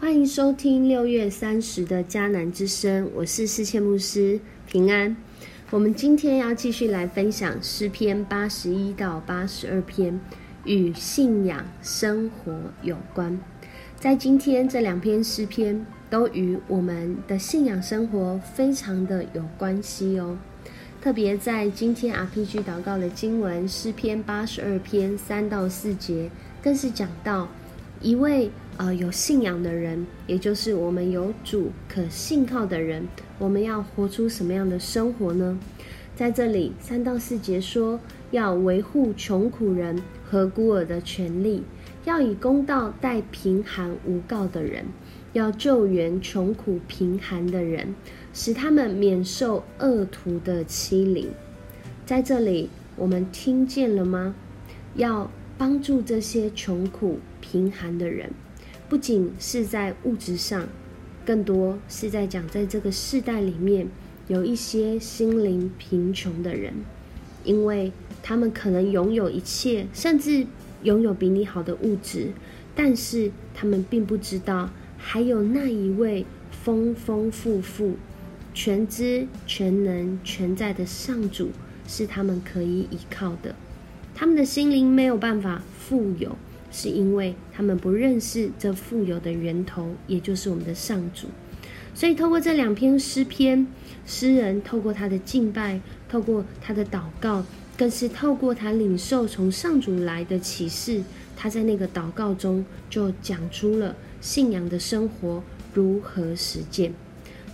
欢迎收听六月三十的迦南之声，我是世谦牧师平安。我们今天要继续来分享诗篇八十一到八十二篇，与信仰生活有关。在今天这两篇诗篇都与我们的信仰生活非常的有关系哦。特别在今天 RPG 祷告的经文诗篇八十二篇三到四节，更是讲到一位。呃，有信仰的人，也就是我们有主可信靠的人，我们要活出什么样的生活呢？在这里，三到四节说，要维护穷苦人和孤儿的权利，要以公道待贫寒无告的人，要救援穷苦贫寒的人，使他们免受恶徒的欺凌。在这里，我们听见了吗？要帮助这些穷苦贫寒的人。不仅是在物质上，更多是在讲，在这个世代里面，有一些心灵贫穷的人，因为他们可能拥有一切，甚至拥有比你好的物质，但是他们并不知道，还有那一位丰丰富富、全知全能全在的上主是他们可以依靠的，他们的心灵没有办法富有。是因为他们不认识这富有的源头，也就是我们的上主。所以，透过这两篇诗篇，诗人透过他的敬拜，透过他的祷告，更是透过他领受从上主来的启示，他在那个祷告中就讲出了信仰的生活如何实践。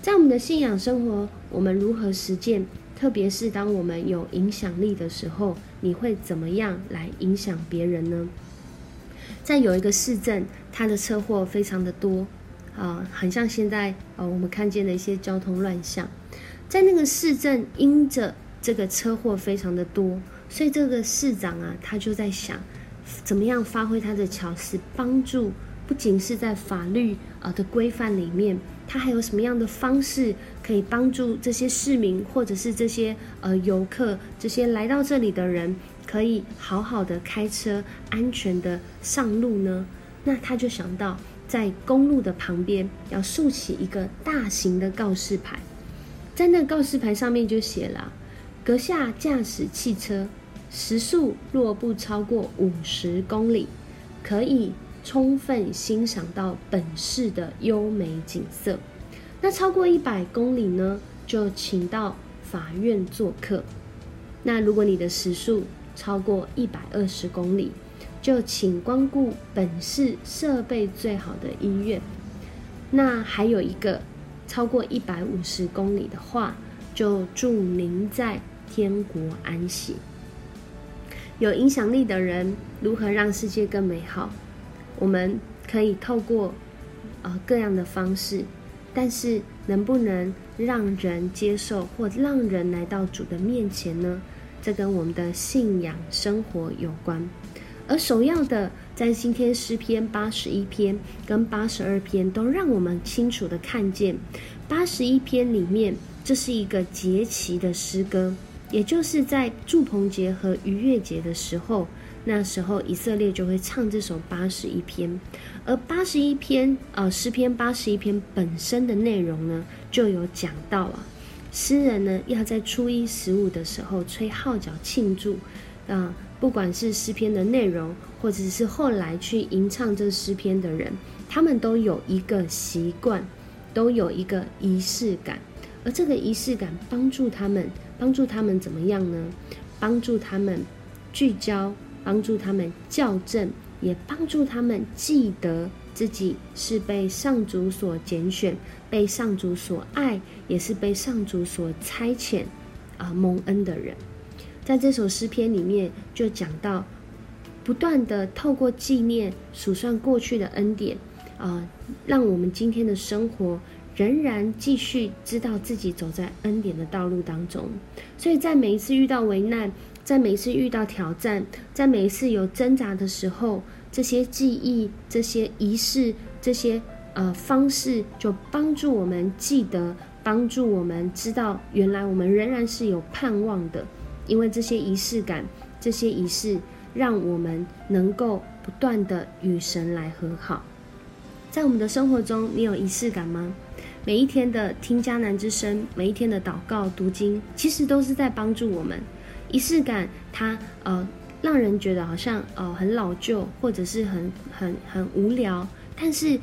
在我们的信仰生活，我们如何实践？特别是当我们有影响力的时候，你会怎么样来影响别人呢？在有一个市镇，它的车祸非常的多，啊，很像现在呃我们看见的一些交通乱象。在那个市镇，因着这个车祸非常的多，所以这个市长啊，他就在想，怎么样发挥他的巧思，帮助不仅是在法律啊的规范里面，他还有什么样的方式可以帮助这些市民，或者是这些呃游客，这些来到这里的人。可以好好的开车，安全的上路呢？那他就想到，在公路的旁边要竖起一个大型的告示牌，在那告示牌上面就写了：阁下驾驶汽车时速若不超过五十公里，可以充分欣赏到本市的优美景色。那超过一百公里呢，就请到法院做客。那如果你的时速，超过一百二十公里，就请光顾本市设备最好的医院。那还有一个超过一百五十公里的话，就祝您在天国安息。有影响力的人如何让世界更美好？我们可以透过呃各样的方式，但是能不能让人接受或让人来到主的面前呢？这跟我们的信仰生活有关，而首要的，在今天诗篇八十一篇跟八十二篇都让我们清楚的看见，八十一篇里面这是一个节期的诗歌，也就是在祝棚节和逾越节的时候，那时候以色列就会唱这首八十一篇，而八十一篇啊诗篇八十一篇本身的内容呢，就有讲到啊。诗人呢，要在初一十五的时候吹号角庆祝，啊，不管是诗篇的内容，或者是后来去吟唱这诗篇的人，他们都有一个习惯，都有一个仪式感，而这个仪式感帮助他们，帮助他们怎么样呢？帮助他们聚焦，帮助他们校正，也帮助他们记得。自己是被上主所拣选，被上主所爱，也是被上主所差遣啊蒙恩的人。在这首诗篇里面，就讲到不断的透过纪念、数算过去的恩典啊，让我们今天的生活仍然继续知道自己走在恩典的道路当中。所以在每一次遇到危难，在每一次遇到挑战，在每一次有挣扎的时候。这些记忆、这些仪式、这些呃方式，就帮助我们记得，帮助我们知道，原来我们仍然是有盼望的。因为这些仪式感、这些仪式，让我们能够不断的与神来和好。在我们的生活中，你有仪式感吗？每一天的听迦南之声，每一天的祷告读经，其实都是在帮助我们。仪式感，它呃让人觉得好像呃很老旧，或者是很很很无聊。但是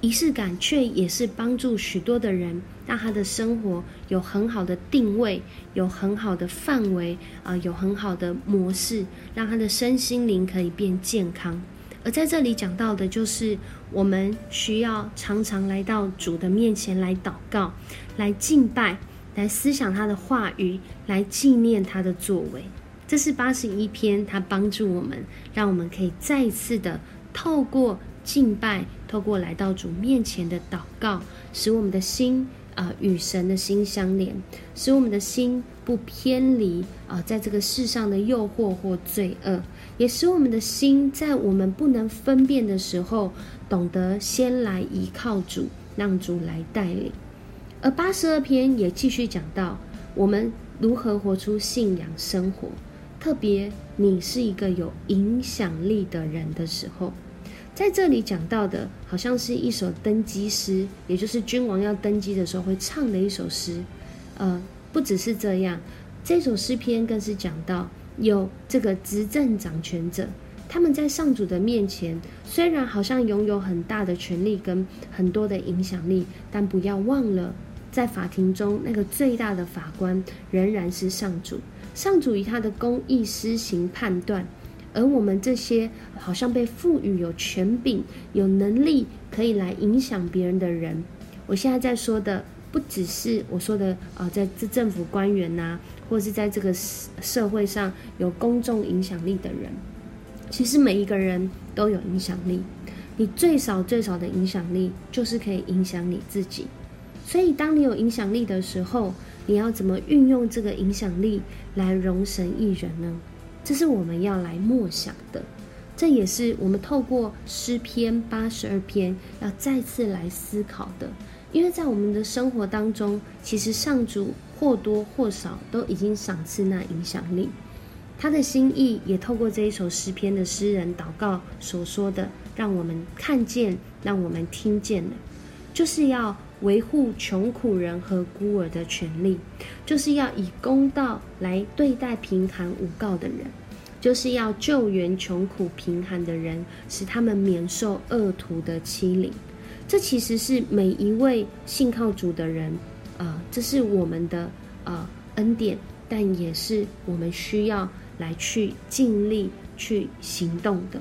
仪式感却也是帮助许多的人，让他的生活有很好的定位，有很好的范围啊，有很好的模式，让他的身心灵可以变健康。而在这里讲到的，就是我们需要常常来到主的面前来祷告、来敬拜、来思想他的话语、来纪念他的作为。这是八十一篇，他帮助我们，让我们可以再一次的透过敬拜、透过来到主面前的祷告，使我们的心啊与神的心相连，使我们的心不偏离啊在这个世上的诱惑或罪恶。也使我们的心在我们不能分辨的时候，懂得先来依靠主，让主来带领。而八十二篇也继续讲到我们如何活出信仰生活，特别你是一个有影响力的人的时候，在这里讲到的，好像是一首登基诗，也就是君王要登基的时候会唱的一首诗。呃，不只是这样，这首诗篇更是讲到。有这个执政掌权者，他们在上主的面前，虽然好像拥有很大的权力跟很多的影响力，但不要忘了，在法庭中那个最大的法官仍然是上主。上主以他的公义施行判断，而我们这些好像被赋予有权柄、有能力可以来影响别人的人，我现在在说的。不只是我说的啊，在这政府官员呐，或是在这个社会上有公众影响力的人，其实每一个人都有影响力。你最少最少的影响力，就是可以影响你自己。所以，当你有影响力的时候，你要怎么运用这个影响力来容神一人呢？这是我们要来默想的。这也是我们透过诗篇八十二篇要再次来思考的。因为在我们的生活当中，其实上主或多或少都已经赏赐那影响力，他的心意也透过这一首诗篇的诗人祷告所说的，让我们看见，让我们听见了，就是要维护穷苦人和孤儿的权利，就是要以公道来对待贫寒无告的人，就是要救援穷苦贫寒的人，使他们免受恶徒的欺凌。这其实是每一位信靠主的人，啊，这是我们的啊恩典，但也是我们需要来去尽力去行动的。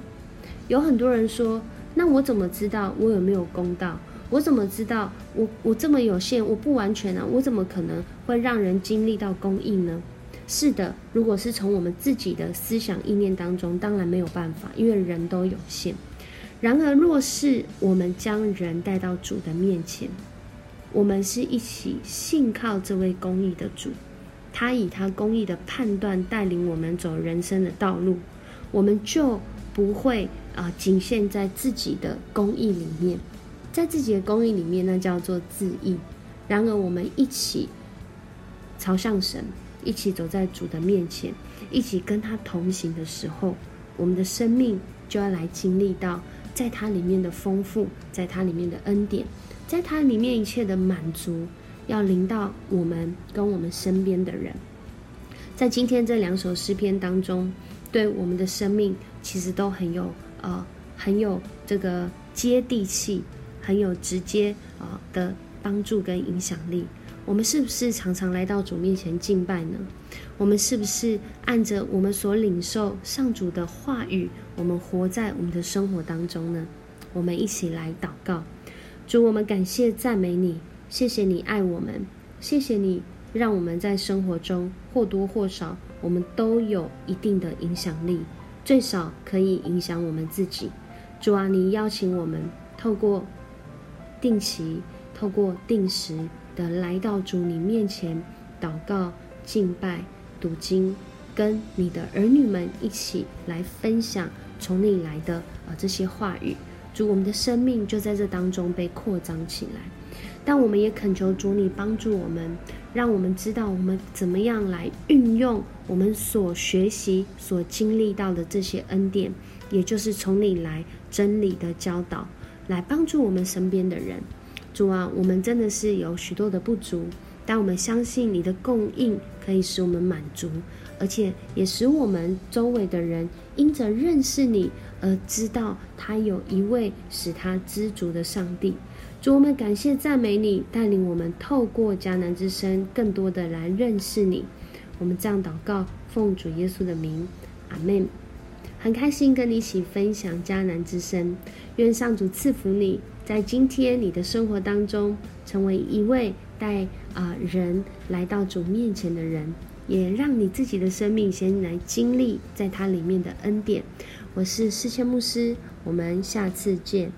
有很多人说，那我怎么知道我有没有公道？我怎么知道我我这么有限，我不完全啊？我怎么可能会让人经历到公义呢？是的，如果是从我们自己的思想意念当中，当然没有办法，因为人都有限。然而，若是我们将人带到主的面前，我们是一起信靠这位公义的主，他以他公义的判断带领我们走人生的道路，我们就不会啊仅限在自己的公义里面，在自己的公义里面，那叫做自义。然而，我们一起朝向神，一起走在主的面前，一起跟他同行的时候，我们的生命就要来经历到。在它里面的丰富，在它里面的恩典，在它里面一切的满足，要临到我们跟我们身边的人。在今天这两首诗篇当中，对我们的生命其实都很有呃很有这个接地气，很有直接啊的帮助跟影响力。我们是不是常常来到主面前敬拜呢？我们是不是按着我们所领受上主的话语，我们活在我们的生活当中呢？我们一起来祷告，主，我们感谢赞美你，谢谢你爱我们，谢谢你让我们在生活中或多或少，我们都有一定的影响力，最少可以影响我们自己。主啊，你邀请我们透过定期，透过定时。的来到主你面前祷告敬拜读经，跟你的儿女们一起来分享从你来的啊这些话语，主我们的生命就在这当中被扩张起来。但我们也恳求主你帮助我们，让我们知道我们怎么样来运用我们所学习所经历到的这些恩典，也就是从你来真理的教导。来帮助我们身边的人。主啊，我们真的是有许多的不足，但我们相信你的供应可以使我们满足，而且也使我们周围的人因着认识你而知道他有一位使他知足的上帝。主，我们感谢赞美你，带领我们透过迦南之声，更多的来认识你。我们这样祷告，奉主耶稣的名，阿门。很开心跟你一起分享迦南之声，愿上主赐福你。在今天你的生活当中，成为一位带啊人来到主面前的人，也让你自己的生命先来经历在它里面的恩典。我是世谦牧师，我们下次见。